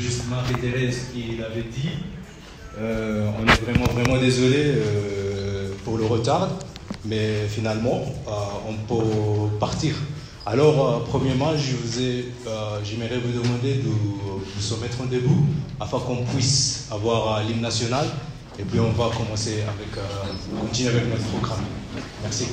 Justement, réitérer ce qu'il avait dit. Euh, on est vraiment, vraiment désolé euh, pour le retard, mais finalement, euh, on peut partir. Alors, premièrement, je vous ai, j'aimerais vous demander de vous se mettre en debout afin qu'on puisse avoir l'hymne national. Et puis, on va commencer avec, continuer avec notre programme. Merci.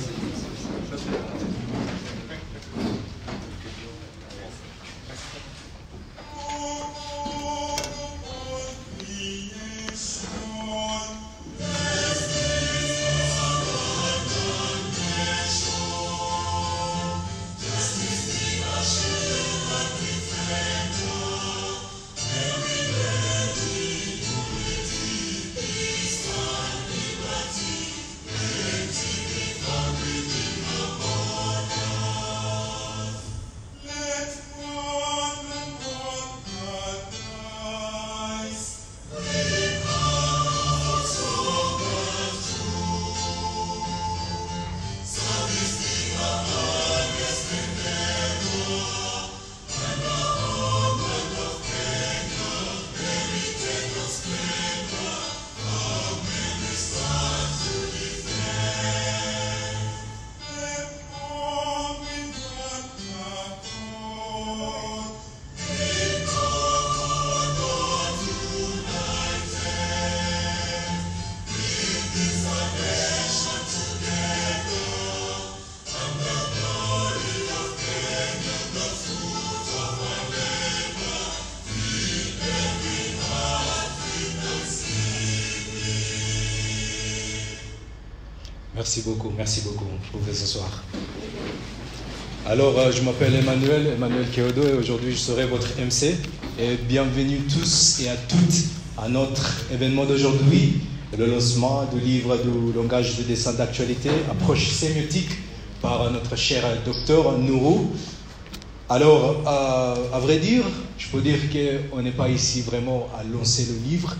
Merci beaucoup, merci beaucoup. Vous pouvez s'asseoir. Alors, euh, je m'appelle Emmanuel, Emmanuel Keodo, et aujourd'hui je serai votre MC. Et bienvenue tous et à toutes à notre événement d'aujourd'hui, le lancement du livre du langage de dessin d'actualité, approche sémiotique, par notre cher docteur Nourou. Alors, euh, à vrai dire, je peux dire qu'on n'est pas ici vraiment à lancer le livre,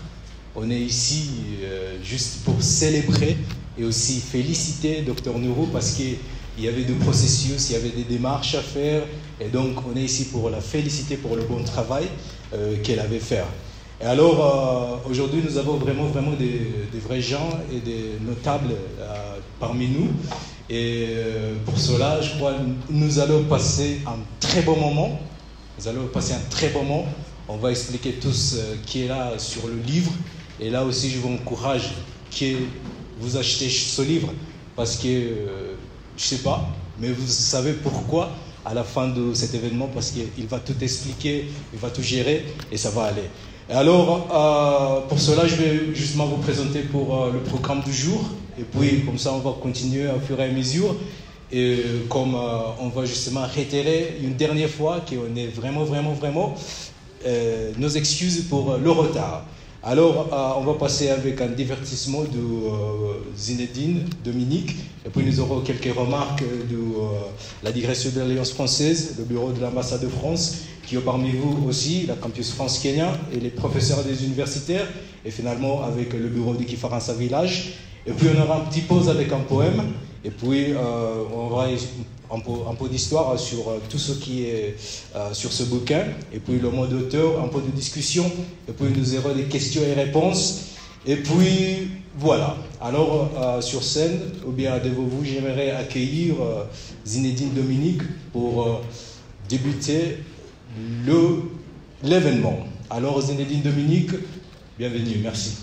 on est ici euh, juste pour célébrer et aussi féliciter Dr Nourou parce qu'il y avait des processus, il y avait des démarches à faire et donc on est ici pour la féliciter pour le bon travail euh, qu'elle avait fait. Et alors euh, aujourd'hui nous avons vraiment vraiment des, vrais gens et des notables euh, parmi nous et pour cela je crois nous allons passer un très bon moment. Nous allons passer un très bon moment. On va expliquer tout ce qui est là sur le livre et là aussi je vous encourage que vous achetez ce livre parce que, euh, je sais pas, mais vous savez pourquoi à la fin de cet événement parce qu'il va tout expliquer, il va tout gérer et ça va aller. alors, euh, pour cela, je vais justement vous présenter pour euh, le programme du jour. Et puis, comme ça, on va continuer au fur et à mesure. Et comme on va justement réitérer une dernière fois qu'on est vraiment, vraiment, vraiment nos excuses pour le retard. Alors, euh, on va passer avec un divertissement de euh, Zinedine Dominique, et puis nous aurons quelques remarques de euh, la direction de l'Alliance française, le bureau de l'ambassade de France, qui est parmi vous aussi, la campus France Kenya, et les professeurs des universitaires, et finalement avec le bureau de Kifaransa Village. Et puis on aura un petit pause avec un poème, et puis on aura un peu, d'histoire sur euh, tout ce qui est euh, sur ce bouquin, et puis le mot d'auteur, un peu de discussion, et puis nous aurons des questions et réponses. Et puis voilà. Alors euh, sur scène, ou bien devant vous, j'aimerais accueillir Zinedine Dominique pour débuter l'événement. Alors Zinedine Dominique, bienvenue, merci.